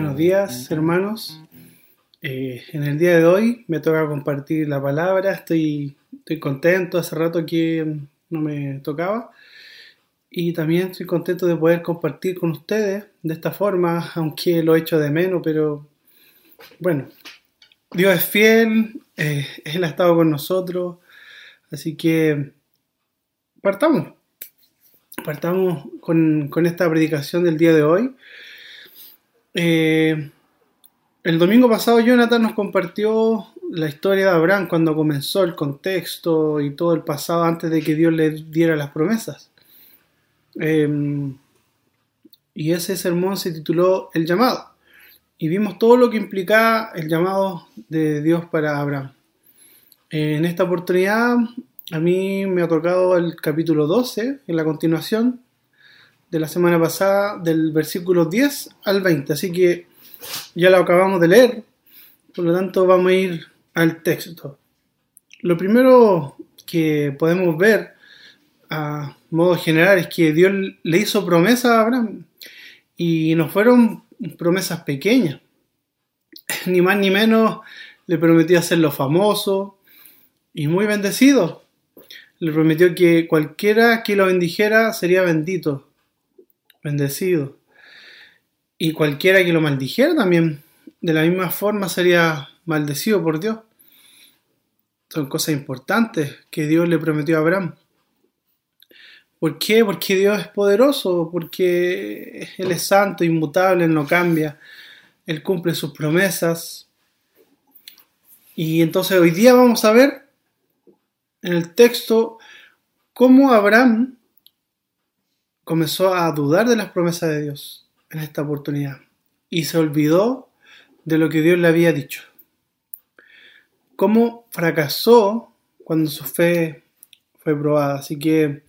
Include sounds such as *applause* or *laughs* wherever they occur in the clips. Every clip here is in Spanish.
Buenos días, hermanos. Eh, en el día de hoy me toca compartir la palabra. Estoy, estoy contento. Hace rato que no me tocaba. Y también estoy contento de poder compartir con ustedes de esta forma, aunque lo he hecho de menos, pero bueno, Dios es fiel, eh, Él ha estado con nosotros, así que partamos, partamos con esta predicación del día de hoy. Eh, el domingo pasado Jonathan nos compartió la historia de Abraham cuando comenzó el contexto y todo el pasado antes de que Dios le diera las promesas. Em, y ese sermón se tituló El llamado. Y vimos todo lo que implicaba el llamado de Dios para Abraham. En esta oportunidad a mí me ha tocado el capítulo 12, en la continuación de la semana pasada, del versículo 10 al 20. Así que ya lo acabamos de leer, por lo tanto vamos a ir al texto. Lo primero que podemos ver a modo general es que Dios le hizo promesas a Abraham y no fueron promesas pequeñas. *laughs* Ni más ni menos le prometió hacerlo famoso y muy bendecido. Le prometió que cualquiera que lo bendijera sería bendito, bendecido. Y cualquiera que lo maldijera también, de la misma forma, sería maldecido por Dios. Son cosas importantes que Dios le prometió a Abraham. ¿Por qué? Porque Dios es poderoso, porque Él es santo, inmutable, Él no cambia, Él cumple sus promesas. Y entonces hoy día vamos a ver en el texto cómo Abraham comenzó a dudar de las promesas de Dios en esta oportunidad y se olvidó de lo que Dios le había dicho. Cómo fracasó cuando su fe fue probada. Así que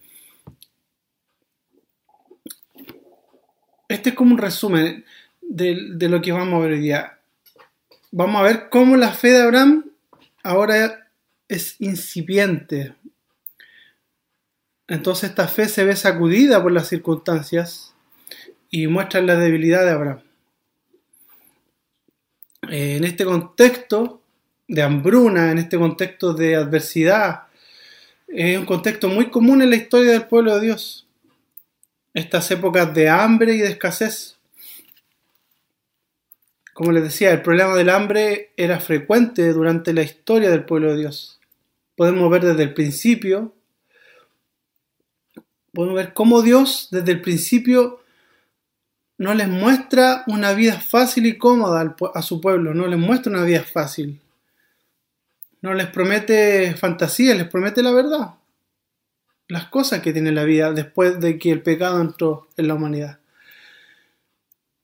este es como un resumen de, lo que vamos a ver hoy día. Vamos a ver cómo la fe de Abraham ahora es incipiente. Entonces esta fe se ve sacudida por las circunstancias y muestra la debilidad de Abraham. En este contexto de hambruna, en este contexto de adversidad, es un contexto muy común en la historia del pueblo de Dios estas épocas de hambre y de escasez. Como les decía, el problema del hambre era frecuente durante la historia del pueblo de Dios. Podemos ver desde el principio, podemos ver cómo Dios desde el principio no les muestra una vida fácil y cómoda a su pueblo, no les muestra una vida fácil. No les promete fantasía, les promete la verdad las cosas que tiene la vida después de que el pecado entró en la humanidad.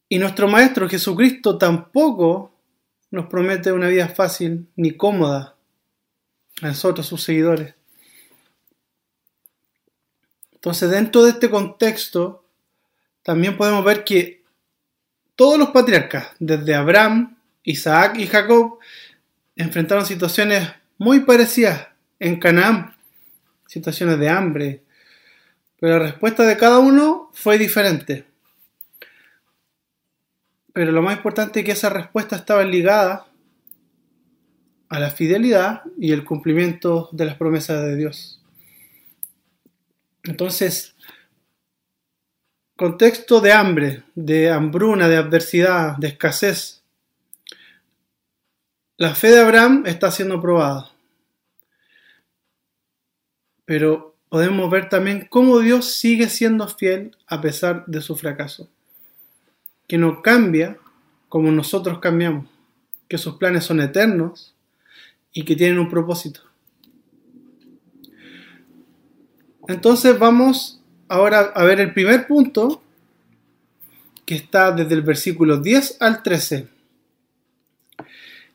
Y nuestro Maestro Jesucristo tampoco nos promete una vida fácil ni cómoda a nosotros, sus seguidores. Entonces, dentro de este contexto, también podemos ver que todos los patriarcas, desde Abraham, Isaac y Jacob, enfrentaron situaciones muy parecidas en Canaán situaciones de hambre. Pero la respuesta de cada uno fue diferente. Pero lo más importante es que esa respuesta estaba ligada a la fidelidad y el cumplimiento de las promesas de Dios. Entonces, contexto de hambre, de hambruna, de adversidad, de escasez. La fe de Abraham está siendo probada pero podemos ver también cómo Dios sigue siendo fiel a pesar de su fracaso, que no cambia como nosotros cambiamos, que sus planes son eternos y que tienen un propósito. Entonces vamos ahora a ver el primer punto que está desde el versículo 10 al 13.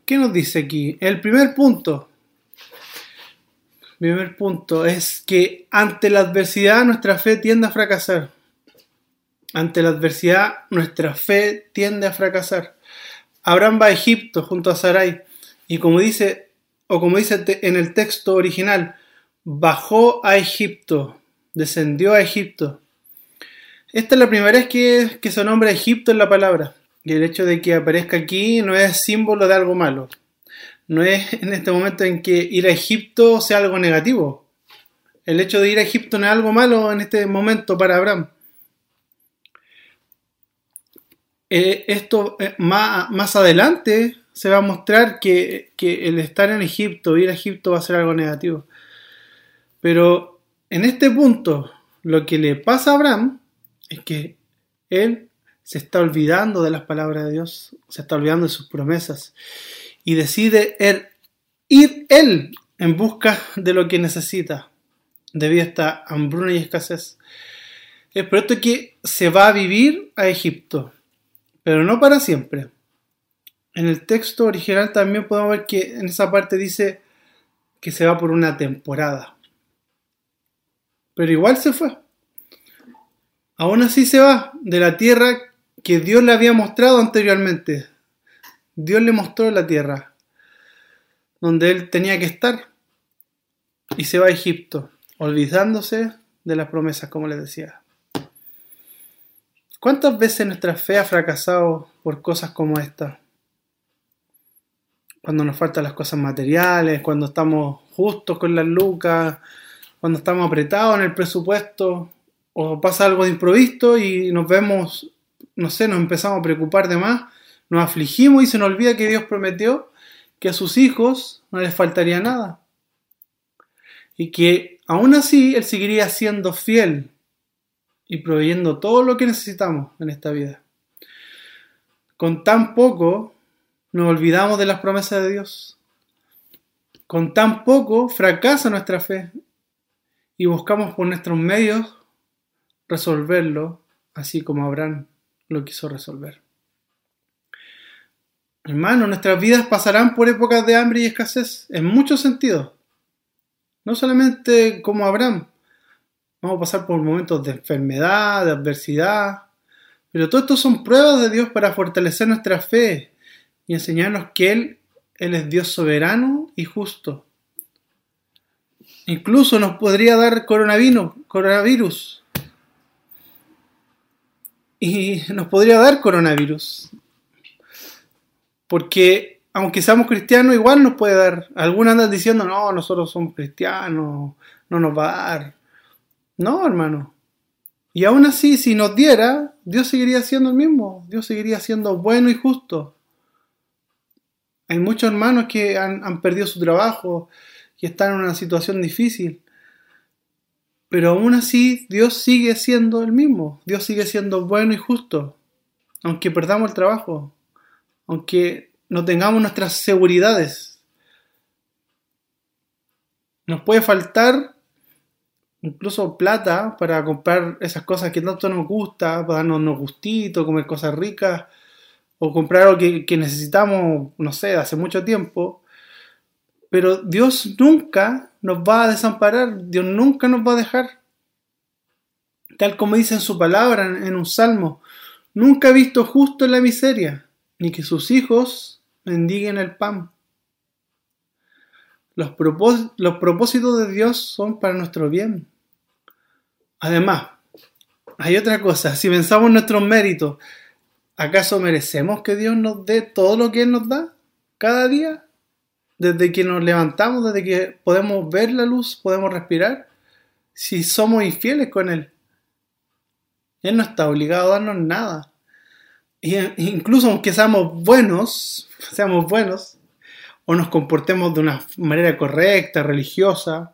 ¿Qué nos dice aquí? El primer punto, primer punto es que ante la adversidad nuestra fe tiende a fracasar. Ante la adversidad nuestra fe tiende a fracasar. Abraham va a Egipto junto a Sarai y como dice, o como dice en el texto original, bajó a Egipto, descendió a Egipto. Esta es la primera vez que, que se nombra Egipto en la palabra. Y el hecho de que aparezca aquí no es símbolo de algo malo. No es en este momento en que ir a Egipto sea algo negativo. El hecho de ir a Egipto no es algo malo en este momento para Abraham. Eh, esto eh, más, más, adelante se va a mostrar que, que, el estar en Egipto, ir a Egipto va a ser algo negativo. Pero en este punto, lo que le pasa a Abraham es que él se está olvidando de las palabras de Dios, se está olvidando de sus promesas y decide ir él en busca de lo que necesita debido a esta hambruna y escasez. Es por esto que se va a vivir a Egipto, pero no para siempre. En el texto original también podemos ver que en esa parte dice que se va por una temporada. Pero igual se fue. Aún así se va de la tierra que Dios le había mostrado anteriormente. Dios le mostró la tierra donde él tenía que estar y se va a Egipto, olvidándose de las promesas, como les decía. ¿Cuántas veces nuestra fe ha fracasado por cosas como esta? Cuando nos faltan las cosas materiales, cuando estamos justos con las lucas, cuando estamos apretados en el presupuesto, o pasa algo de improvisto y nos vemos no sé, nos empezamos a preocupar de más, nos afligimos y se nos olvida que Dios prometió que a sus hijos no les faltaría nada. Y que aún así Él seguiría siendo fiel y proveyendo todo lo que necesitamos en esta vida. Con tan poco nos olvidamos de las promesas de Dios. Con tan poco fracasa nuestra fe y buscamos por nuestros medios resolverlo, así como Abraham lo quiso resolver. Hermano, nuestras vidas pasarán por épocas de hambre y escasez, en muchos sentidos. No solamente como Abraham. Vamos a pasar por momentos de enfermedad, de adversidad. Pero todo esto son pruebas de Dios para fortalecer nuestra fe y enseñarnos que Él, Él es Dios soberano y justo. Incluso nos podría dar coronavirus, y nos podría dar coronavirus. Porque aunque seamos cristianos, igual nos puede dar. Algunos andan diciendo, no, nosotros somos cristianos, no nos va a dar. No, hermano. Y aún así, si nos diera, Dios seguiría siendo el mismo. Dios seguiría siendo bueno y justo. Hay muchos hermanos que han, han perdido su trabajo y están en una situación difícil. Pero aún así Dios sigue siendo el mismo, Dios sigue siendo bueno y justo, aunque perdamos el trabajo, aunque no tengamos nuestras seguridades. Nos puede faltar incluso plata para comprar esas cosas que tanto nos gusta, para darnos unos gustitos, comer cosas ricas, o comprar algo que, que necesitamos, no sé, hace mucho tiempo. Pero Dios nunca nos va a desamparar, Dios nunca nos va a dejar. Tal como dice en su palabra en un salmo, nunca ha visto justo en la miseria, ni que sus hijos mendiguen el pan. Los, los propósitos de Dios son para nuestro bien. Además, hay otra cosa, si pensamos en nuestros méritos, ¿acaso merecemos que Dios nos dé todo lo que Él nos da cada día? Desde que nos levantamos, desde que podemos ver la luz, podemos respirar, si somos infieles con Él. Él no está obligado a darnos nada. Y, incluso aunque seamos buenos, *laughs* seamos buenos, o nos comportemos de una manera correcta, religiosa,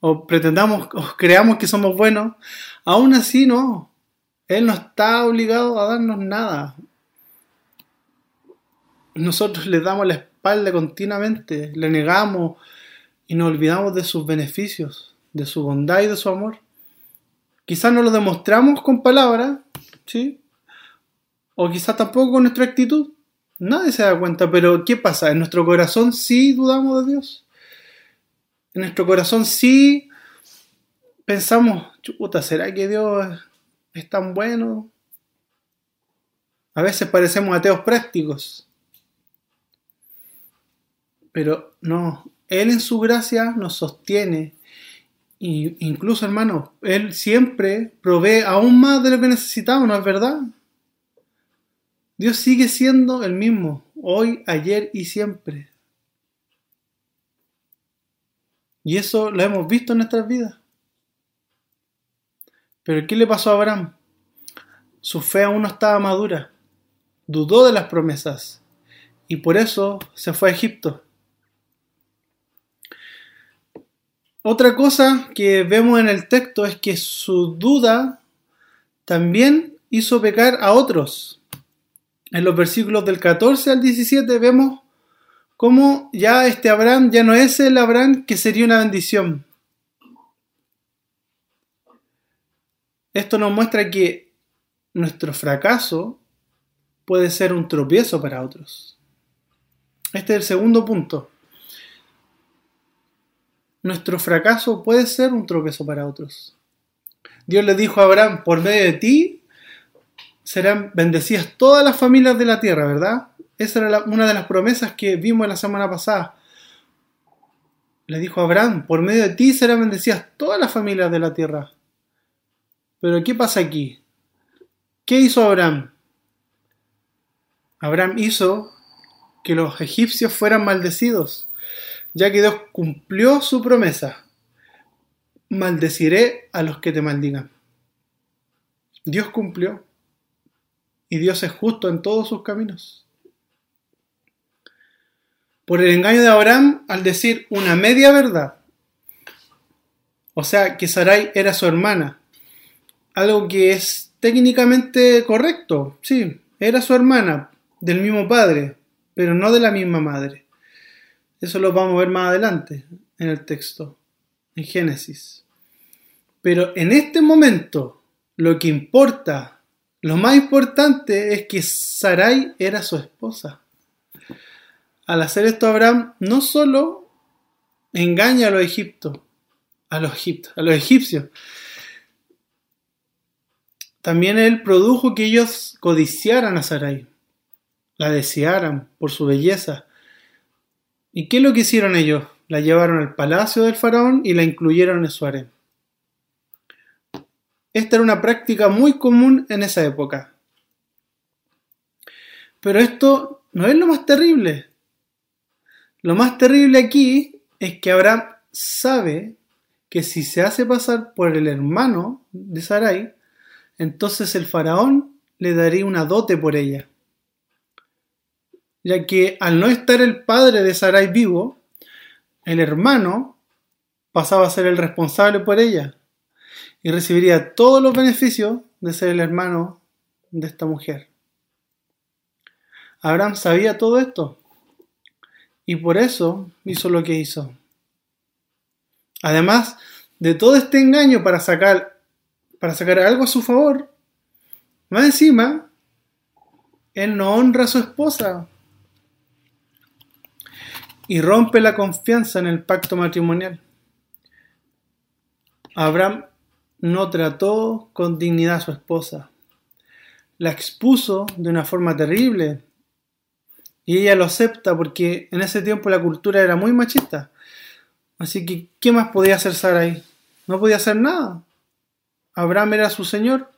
o pretendamos, o creamos que somos buenos, aún así no. Él no está obligado a darnos nada. Nosotros le damos la continuamente, le negamos y nos olvidamos de sus beneficios, de su bondad y de su amor. Quizás no lo demostramos con palabras, ¿sí? O quizás tampoco con nuestra actitud. Nadie se da cuenta, pero ¿qué pasa? En nuestro corazón sí dudamos de Dios. En nuestro corazón sí pensamos, chuta, ¿será que Dios es tan bueno? A veces parecemos ateos prácticos. Pero no, Él en su gracia nos sostiene. Y incluso, hermano, Él siempre provee aún más de lo que necesitamos, ¿no es verdad? Dios sigue siendo el mismo, hoy, ayer y siempre. Y eso lo hemos visto en nuestras vidas. Pero ¿qué le pasó a Abraham? Su fe aún no estaba madura. Dudó de las promesas y por eso se fue a Egipto. Otra cosa que vemos en el texto es que su duda también hizo pecar a otros. En los versículos del 14 al 17 vemos cómo ya este Abraham ya no es el Abraham que sería una bendición. Esto nos muestra que nuestro fracaso puede ser un tropiezo para otros. Este es el segundo punto. Nuestro fracaso puede ser un tropiezo para otros. Dios le dijo a Abraham, por medio de ti serán bendecidas todas las familias de la tierra, ¿verdad? Esa era una de las promesas que vimos la semana pasada. Le dijo a Abraham, por medio de ti serán bendecidas todas las familias de la tierra. Pero ¿qué pasa aquí? ¿Qué hizo Abraham? Abraham hizo que los egipcios fueran maldecidos, ya que Dios cumplió su promesa. Maldeciré a los que te maldigan. Dios cumplió y Dios es justo en todos sus caminos. Por el engaño de Abraham al decir una media verdad, o sea que Sarai era su hermana, algo que es técnicamente correcto, sí, era su hermana, del mismo padre, pero no de la misma madre. Eso lo vamos a ver más adelante en el texto, en Génesis. Pero en este momento, lo que importa, lo más importante es que Sarai era su esposa. Al hacer esto, Abraham no solo engaña a los egipcios, a los, a los egipcios, también él produjo que ellos codiciaran a Sarai, la desearan por su belleza. ¿Y qué es lo que hicieron ellos? La llevaron al palacio del faraón y la incluyeron en su harem. Esta era una práctica muy común en esa época. Pero esto no es lo más terrible. Lo más terrible aquí es que Abraham sabe que si se hace pasar por el hermano de Sarai, entonces el faraón le daría una dote por ella. Ya que al no estar el padre de Sarai vivo, el hermano pasaba a ser el responsable por ella y recibiría todos los beneficios de ser el hermano de esta mujer. Abraham sabía todo esto y por eso hizo lo que hizo. Además de todo este engaño para sacar para sacar algo a su favor. Más encima, él no honra a su esposa y rompe la confianza en el pacto matrimonial. Abraham no trató con dignidad a su esposa. La expuso de una forma terrible. Y ella lo acepta porque en ese tiempo la cultura era muy machista. Así que, ¿qué más podía hacer Sara ahí? No podía hacer nada. Abraham era su Señor.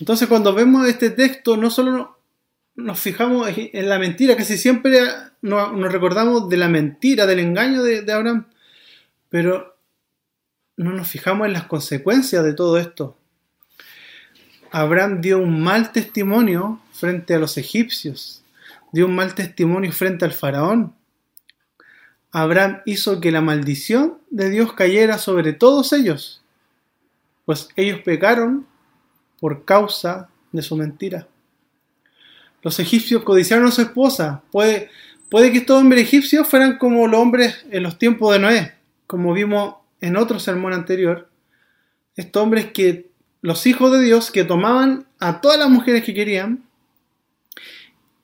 Entonces cuando vemos este texto, no solo nos fijamos en la mentira, casi siempre nos recordamos de la mentira, del engaño de, Abraham, pero no nos fijamos en las consecuencias de todo esto. Abraham dio un mal testimonio frente a los egipcios, dio un mal testimonio frente al faraón. Abraham hizo que la maldición de Dios cayera sobre todos ellos, pues ellos pecaron por causa de su mentira. Los egipcios codiciaron a su esposa. Puede, que estos hombres egipcios fueran como los hombres en los tiempos de Noé, como vimos en otro sermón anterior. Estos hombres que, los hijos de Dios, que tomaban a todas las mujeres que querían,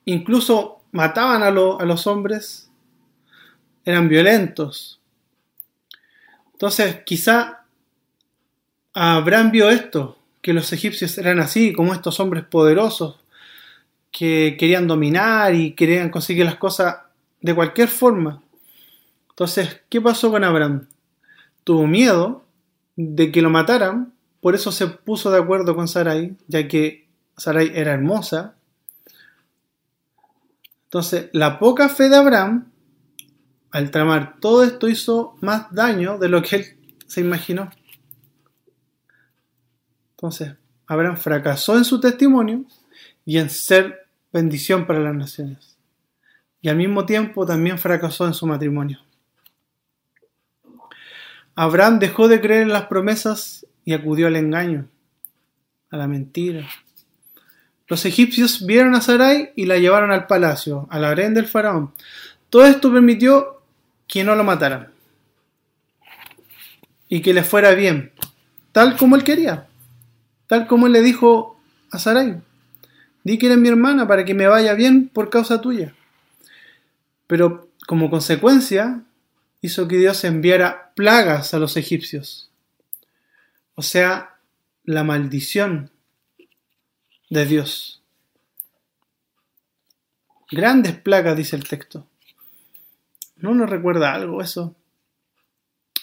incluso mataban a, a los hombres eran violentos. Entonces, quizá Abraham vio esto, que los egipcios eran así, como estos hombres poderosos, que querían dominar y querían conseguir las cosas de cualquier forma. Entonces, ¿qué pasó con Abraham? Tuvo miedo de que lo mataran, por eso se puso de acuerdo con Sarai, ya que Sarai era hermosa. Entonces, la poca fe de Abraham, al tramar todo esto, hizo más daño de lo que él se imaginó. Entonces, Abraham fracasó en su testimonio y en ser bendición para las naciones. Y al mismo tiempo también fracasó en su matrimonio. Abraham dejó de creer en las promesas y acudió al engaño, a la mentira. Los egipcios vieron a Sarai y la llevaron al palacio, al harén del faraón. Todo esto permitió que no lo mataran y que le fuera bien, tal como él quería, tal como él le dijo a Sarai. Di que eres mi hermana para que me vaya bien por causa tuya. Pero como consecuencia, hizo que Dios enviara plagas a los egipcios. O sea, la maldición de Dios. Grandes plagas, dice el texto. ¿No nos recuerda algo eso?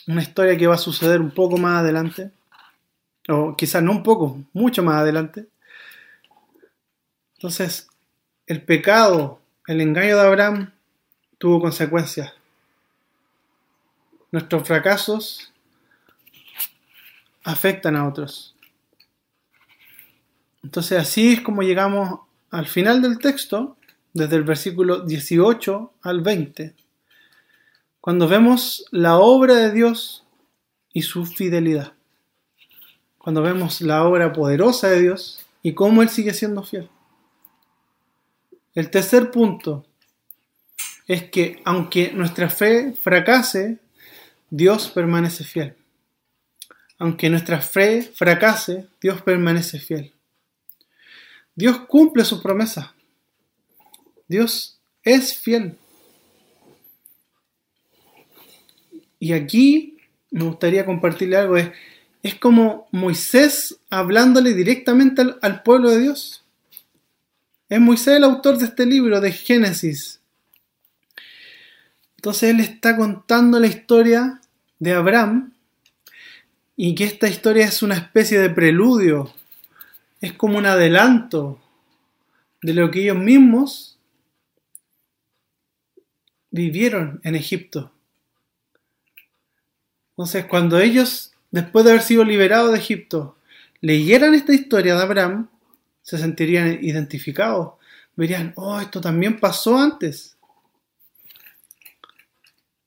Una historia que va a suceder un poco más adelante. O quizás no un poco, mucho más adelante. Entonces, el pecado, el engaño de Abraham tuvo consecuencias. Nuestros fracasos afectan a otros. Entonces así es como llegamos al final del texto, desde el versículo 18 al 20, cuando vemos la obra de Dios y su fidelidad. Cuando vemos la obra poderosa de Dios y cómo Él sigue siendo fiel. El tercer punto es que aunque nuestra fe fracase, Dios permanece fiel. Aunque nuestra fe fracase, Dios permanece fiel. Dios cumple su promesa. Dios es fiel. Y aquí me gustaría compartirle algo. Es, es como Moisés hablándole directamente al, al pueblo de Dios. Es Moisés el autor de este libro de Génesis. Entonces él está contando la historia de Abraham y que esta historia es una especie de preludio, es como un adelanto de lo que ellos mismos vivieron en Egipto. Entonces, cuando ellos, después de haber sido liberados de Egipto, leyeran esta historia de Abraham, se sentirían identificados. Verían, oh, esto también pasó antes.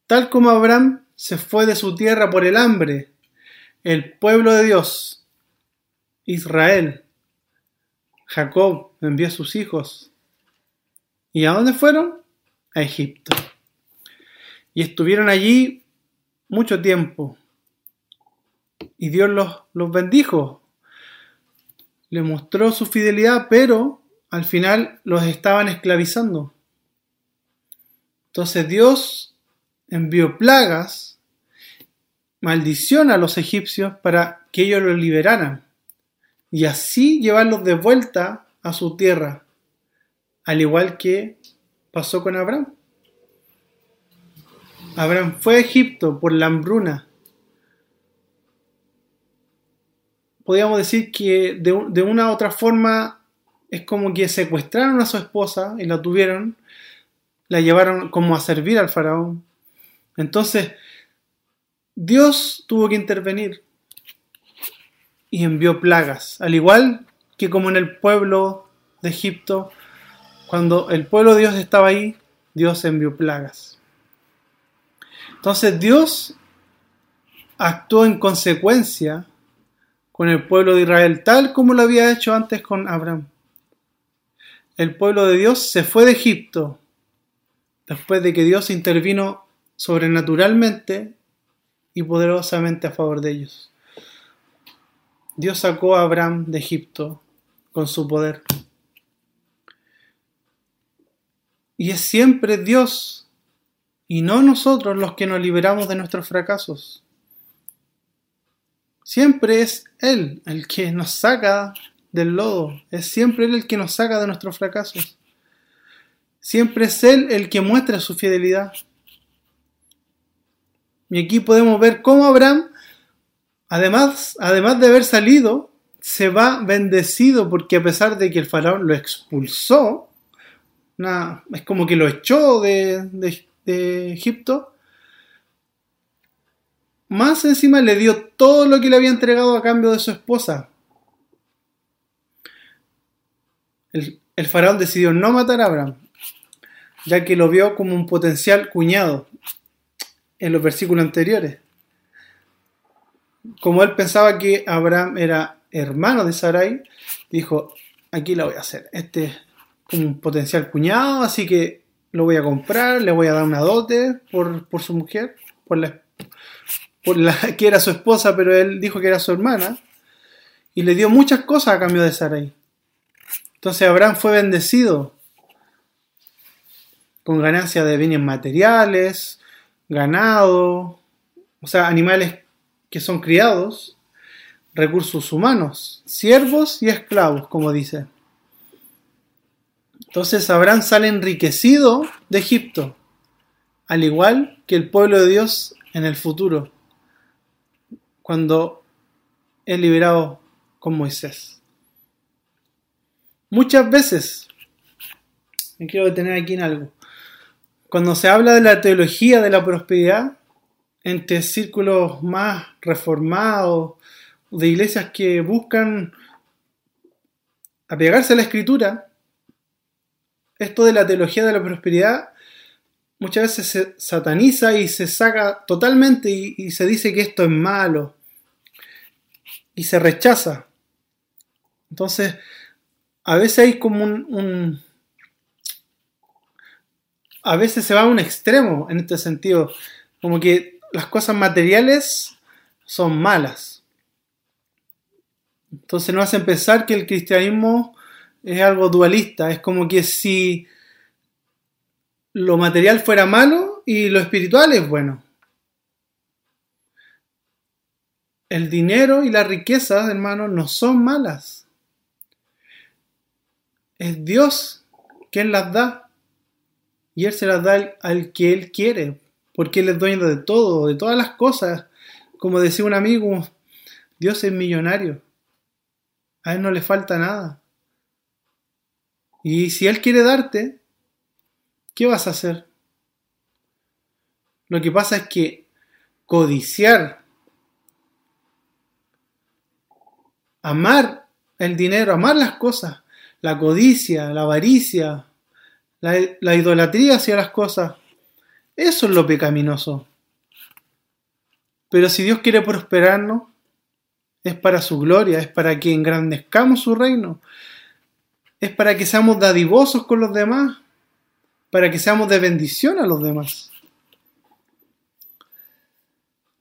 Tal como Abraham se fue de su tierra por el hambre, el pueblo de Dios, Israel, Jacob envió a sus hijos. ¿Y a dónde fueron? A Egipto. Y estuvieron allí mucho tiempo. Y Dios los, los bendijo le mostró su fidelidad, pero al final los estaban esclavizando. Entonces Dios envió plagas, maldición a los egipcios para que ellos los liberaran y así llevarlos de vuelta a su tierra, al igual que pasó con Abraham. Abraham fue a Egipto por la hambruna podríamos decir que de, una u otra forma es como que secuestraron a su esposa y la tuvieron, la llevaron como a servir al faraón. Entonces, Dios tuvo que intervenir y envió plagas, al igual que como en el pueblo de Egipto, cuando el pueblo de Dios estaba ahí, Dios envió plagas. Entonces Dios actuó en consecuencia con el pueblo de Israel, tal como lo había hecho antes con Abraham. El pueblo de Dios se fue de Egipto después de que Dios intervino sobrenaturalmente y poderosamente a favor de ellos. Dios sacó a Abraham de Egipto con su poder. Y es siempre Dios y no nosotros los que nos liberamos de nuestros fracasos. Siempre es Él el que nos saca del lodo. Es siempre Él el que nos saca de nuestros fracasos. Siempre es Él el que muestra su fidelidad. Y aquí podemos ver cómo Abraham, además, además de haber salido se va bendecido porque a pesar de que el faraón lo expulsó, es como que lo echó de, de Egipto, más encima le dio todo lo que le había entregado a cambio de su esposa. El, faraón decidió no matar a Abraham, ya que lo vio como un potencial cuñado en los versículos anteriores. Como él pensaba que Abraham era hermano de Sarai, dijo, aquí la voy a hacer. Este es como un potencial cuñado, así que lo voy a comprar, le voy a dar una dote por, por su mujer, por la, por la *laughs* que era su esposa, pero él dijo que era su hermana, y le dio muchas cosas a cambio de Sarai. Entonces Abraham fue bendecido con ganancia de bienes materiales, ganado, o sea, animales que son criados, recursos humanos, siervos y esclavos, como dice. Entonces Abraham sale enriquecido de Egipto, al igual que el pueblo de Dios en el futuro cuando es liberado con Moisés. Muchas veces, me quiero detener aquí en algo, cuando se habla de la teología de la prosperidad, entre círculos más reformados, de iglesias que buscan apegarse a la escritura, esto de la teología de la prosperidad muchas veces se sataniza y se saca totalmente y, se dice que esto es malo, y se rechaza. Entonces, a veces hay como un, a veces se va a un extremo en este sentido, como que las cosas materiales son malas. Entonces nos hacen pensar que el cristianismo es algo dualista, es como que si lo material fuera malo y lo espiritual es bueno. El dinero y la riqueza, hermano, no son malas. Es Dios quien las da. Y Él se las da al, que Él quiere. Porque Él es dueño de todo, de todas las cosas. Como decía un amigo, Dios es millonario. A Él no le falta nada. Y si Él quiere darte, ¿qué vas a hacer? Lo que pasa es que codiciar amar el dinero, amar las cosas, la codicia, la avaricia, la, idolatría hacia las cosas, eso es lo pecaminoso. Pero si Dios quiere prosperarnos, es para su gloria, es para que engrandezcamos su reino, es para que seamos dadivosos con los demás, para que seamos de bendición a los demás.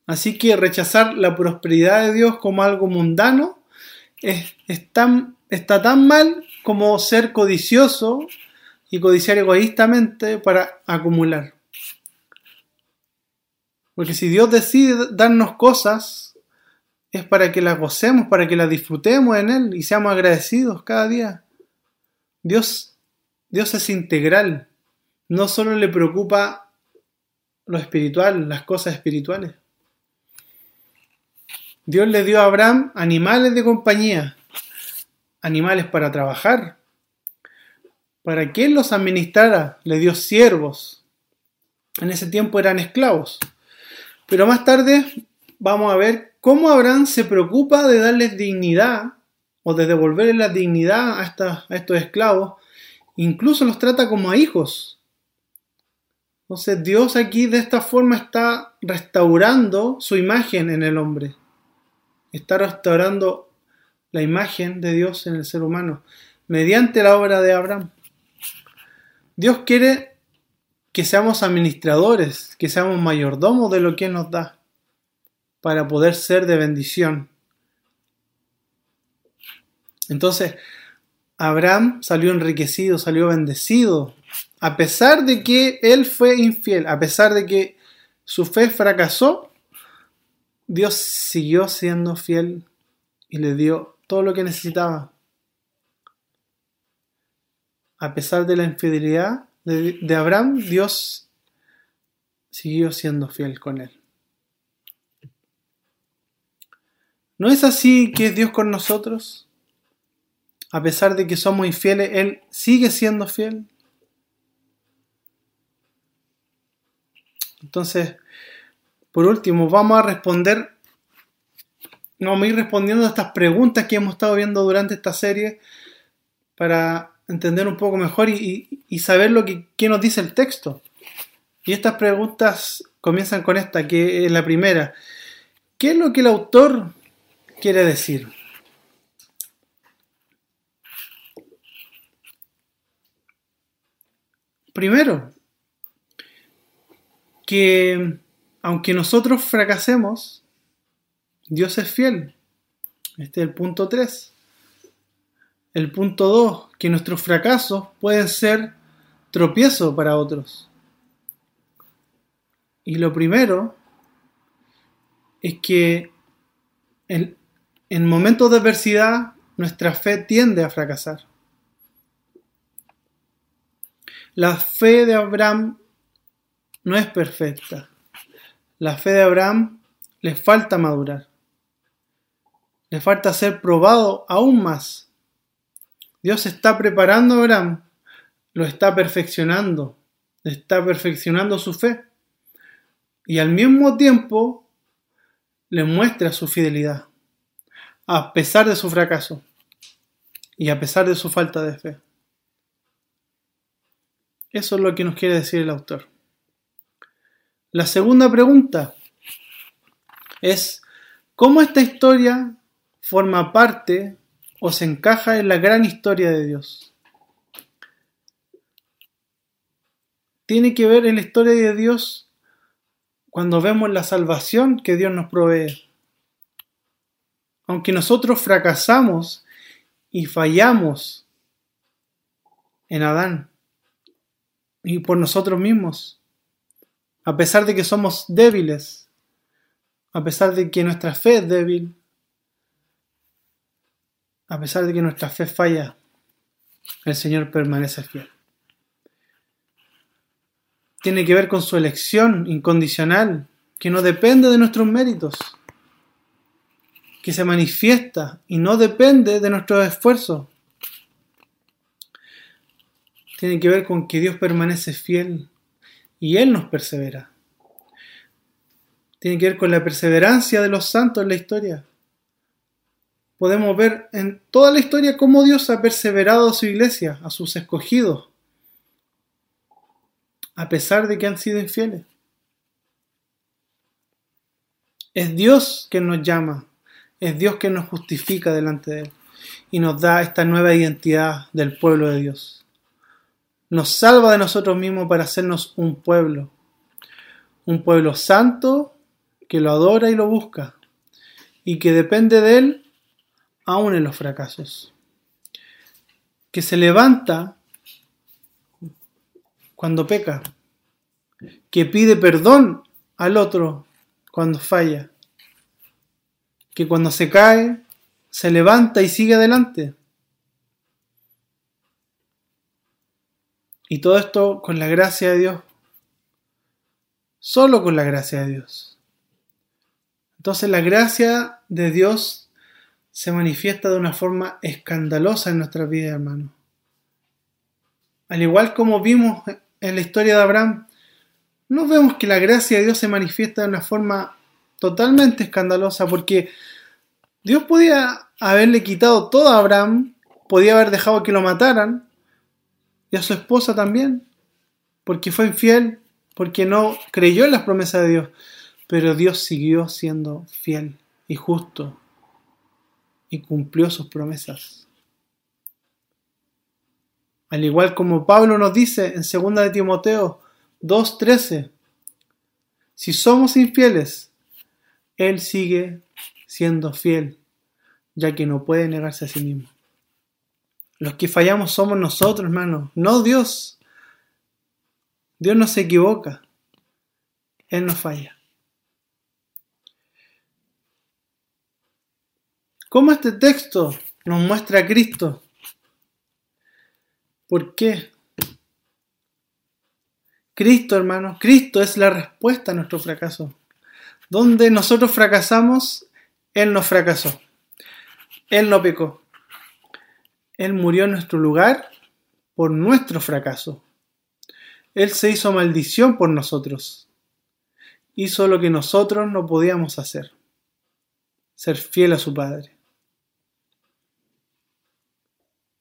Así que rechazar la prosperidad de Dios como algo mundano es, está tan mal como ser codicioso y codiciar egoístamente para acumular. Porque si Dios decide darnos cosas, es para que las gocemos, para que las disfrutemos en Él y seamos agradecidos cada día. Dios, Dios es integral. No solo le preocupa lo espiritual, las cosas espirituales. Dios le dio a Abraham animales de compañía, animales para trabajar, para que él los administrara, le dio siervos. En ese tiempo eran esclavos. Pero más tarde vamos a ver cómo Abraham se preocupa de darles dignidad o de devolverles la dignidad a, a estos esclavos. Incluso los trata como a hijos. Entonces Dios aquí de esta forma está restaurando su imagen en el hombre está restaurando la imagen de Dios en el ser humano mediante la obra de Abraham. Dios quiere que seamos administradores, que seamos mayordomos de lo que nos da, para poder ser de bendición. Entonces, Abraham salió enriquecido, salió bendecido, a pesar de que él fue infiel, a pesar de que su fe fracasó, Dios siguió siendo fiel y le dio todo lo que necesitaba. A pesar de la infidelidad de, Abraham, Dios siguió siendo fiel con él. ¿No es así que es Dios con nosotros? A pesar de que somos infieles, Él sigue siendo fiel. Entonces, por último, vamos a responder, vamos a ir respondiendo a estas preguntas que hemos estado viendo durante esta serie para entender un poco mejor y, saber lo que, nos dice el texto. Y estas preguntas comienzan con esta, que es la primera. ¿Qué es lo que el autor quiere decir? Primero, que aunque nosotros fracasemos, Dios es fiel. Este es el punto 3. El punto 2, que nuestros fracasos pueden ser tropiezo para otros. Y lo primero es que en, en momentos de adversidad nuestra fe tiende a fracasar. La fe de Abraham no es perfecta. La fe de Abraham le falta madurar. Le falta ser probado aún más. Dios está preparando a Abraham, lo está perfeccionando, está perfeccionando su fe. Y al mismo tiempo le muestra su fidelidad, a pesar de su fracaso y a pesar de su falta de fe. Eso es lo que nos quiere decir el autor. La segunda pregunta es, ¿cómo esta historia forma parte o se encaja en la gran historia de Dios? Tiene que ver en la historia de Dios cuando vemos la salvación que Dios nos provee. Aunque nosotros fracasamos y fallamos en Adán y por nosotros mismos, a pesar de que somos débiles, a pesar de que nuestra fe es débil, a pesar de que nuestra fe falla, el Señor permanece fiel. Tiene que ver con su elección incondicional, que no depende de nuestros méritos, que se manifiesta y no depende de nuestros esfuerzos. Tiene que ver con que Dios permanece fiel y Él nos persevera. Tiene que ver con la perseverancia de los santos en la historia. Podemos ver en toda la historia cómo Dios ha perseverado a su iglesia, a sus escogidos, a pesar de que han sido infieles. Es Dios quien nos llama, es Dios quien nos justifica delante de Él y nos da esta nueva identidad del pueblo de Dios nos salva de nosotros mismos para hacernos un pueblo, un pueblo santo que lo adora y lo busca, y que depende de él aún en los fracasos, que se levanta cuando peca, que pide perdón al otro cuando falla, que cuando se cae se levanta y sigue adelante Y todo esto con la gracia de Dios. Solo con la gracia de Dios. Entonces la gracia de Dios se manifiesta de una forma escandalosa en nuestra vida, hermano. Al igual como vimos en la historia de Abraham, no vemos que la gracia de Dios se manifiesta de una forma totalmente escandalosa, porque Dios podía haberle quitado todo a Abraham, podía haber dejado que lo mataran, y a su esposa también, porque fue infiel, porque no creyó en las promesas de Dios. Pero Dios siguió siendo fiel y justo y cumplió sus promesas. Al igual como Pablo nos dice en 2 de Timoteo 2.13, si somos infieles, Él sigue siendo fiel, ya que no puede negarse a sí mismo. Los que fallamos somos nosotros, hermano, no Dios. Dios no se equivoca. Él no falla. ¿Cómo este texto nos muestra a Cristo? ¿Por qué? Cristo, hermano, Cristo es la respuesta a nuestro fracaso. Donde nosotros fracasamos, Él no fracasó. Él no pecó. Él murió en nuestro lugar por nuestro fracaso. Él se hizo maldición por nosotros. Hizo lo que nosotros no podíamos hacer. Ser fiel a su Padre.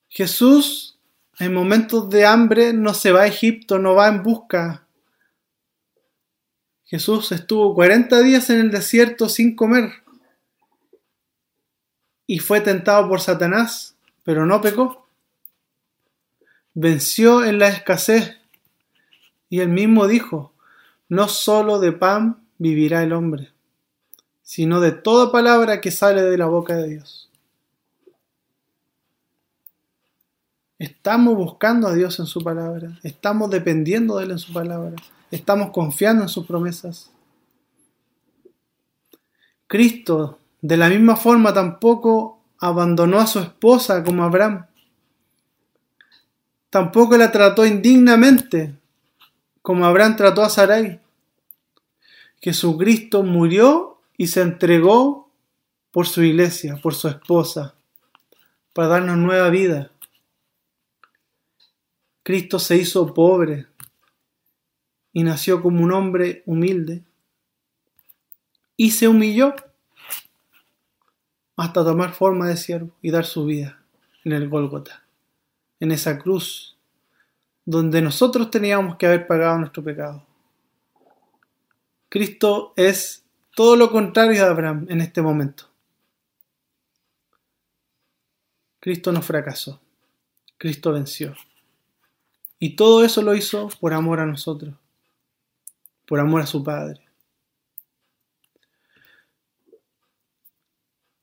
Jesús en momentos de hambre no se va a Egipto, no va en busca. Jesús estuvo 40 días en el desierto sin comer y fue tentado por Satanás, pero no pecó. Venció en la escasez y él mismo dijo, no solo de pan vivirá el hombre, sino de toda palabra que sale de la boca de Dios. Estamos buscando a Dios en su palabra, estamos dependiendo de Él en su palabra, estamos confiando en sus promesas. Cristo, de la misma forma, tampoco abandonó a su esposa como Abraham. Tampoco la trató indignamente como Abraham trató a Sarai. Jesucristo murió y se entregó por su iglesia, por su esposa, para darnos nueva vida. Cristo se hizo pobre y nació como un hombre humilde y se humilló hasta tomar forma de siervo y dar su vida en el Gólgota, en esa cruz donde nosotros teníamos que haber pagado nuestro pecado. Cristo es todo lo contrario de Abraham en este momento. Cristo no fracasó, Cristo venció. Y todo eso lo hizo por amor a nosotros, por amor a su Padre.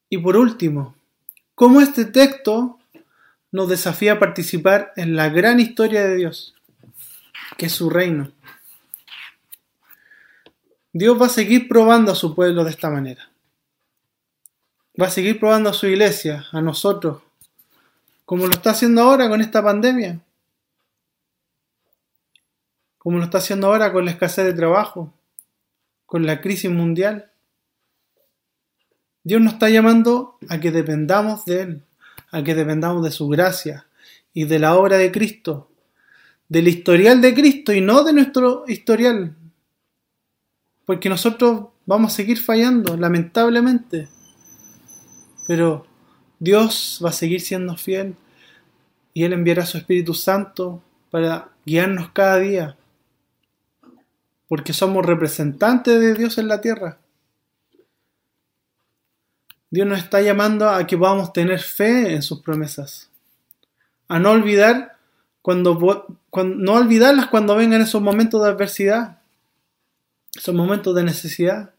Y por último, ¿cómo este texto nos desafía a participar en la gran historia de Dios, que es su reino? Dios va a seguir probando a su pueblo de esta manera. Va a seguir probando a su iglesia, a nosotros, como lo está haciendo ahora con esta pandemia como lo está haciendo ahora con la escasez de trabajo, con la crisis mundial. Dios nos está llamando a que dependamos de Él, a que dependamos de su gracia y de la obra de Cristo, del historial de Cristo y no de nuestro historial. Porque nosotros vamos a seguir fallando, lamentablemente. Pero Dios va a seguir siendo fiel y Él enviará su Espíritu Santo para guiarnos cada día porque somos representantes de Dios en la tierra. Dios nos está llamando a que podamos tener fe en sus promesas, a no olvidar cuando, no olvidarlas cuando vengan esos momentos de adversidad, esos momentos de necesidad,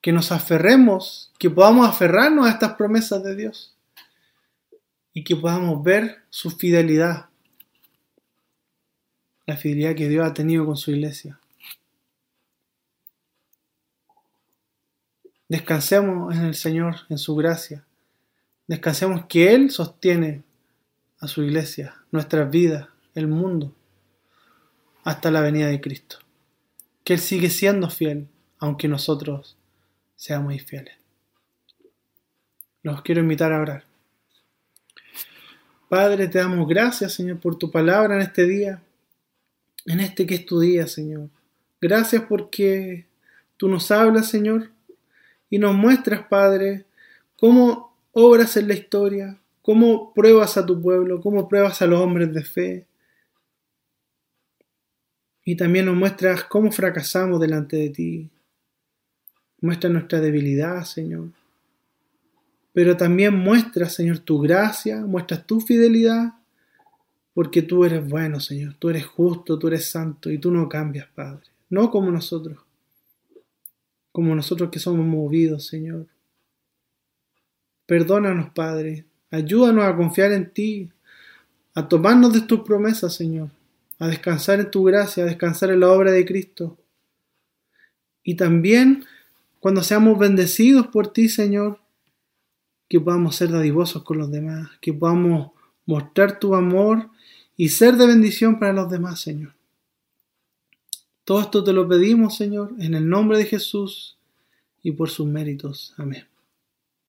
que nos aferremos, que podamos aferrarnos a estas promesas de Dios y que podamos ver su fidelidad la fidelidad que Dios ha tenido con su iglesia. Descansemos en el Señor, en su gracia. Descansemos que Él sostiene a su iglesia, nuestras vidas, el mundo, hasta la venida de Cristo. Que Él sigue siendo fiel, aunque nosotros seamos infieles. Los quiero invitar a orar. Padre, te damos gracias, Señor, por tu palabra en este día en este que es tu día, Señor. Gracias porque tú nos hablas, Señor, y nos muestras, Padre, cómo obras en la historia, cómo pruebas a tu pueblo, cómo pruebas a los hombres de fe. Y también nos muestras cómo fracasamos delante de ti. Muestra nuestra debilidad, Señor. Pero también muestras, Señor, tu gracia, muestras tu fidelidad porque tú eres bueno, Señor, tú eres justo, tú eres santo y tú no cambias, Padre. No como nosotros, como nosotros que somos movidos, Señor. Perdónanos, Padre. Ayúdanos a confiar en ti, a tomarnos de tus promesas, Señor, a descansar en tu gracia, a descansar en la obra de Cristo. Y también, cuando seamos bendecidos por ti, Señor, que podamos ser dadivosos con los demás, que podamos mostrar tu amor y ser de bendición para los demás, Señor. Todo esto te lo pedimos, Señor, en el nombre de Jesús y por sus méritos. Amén.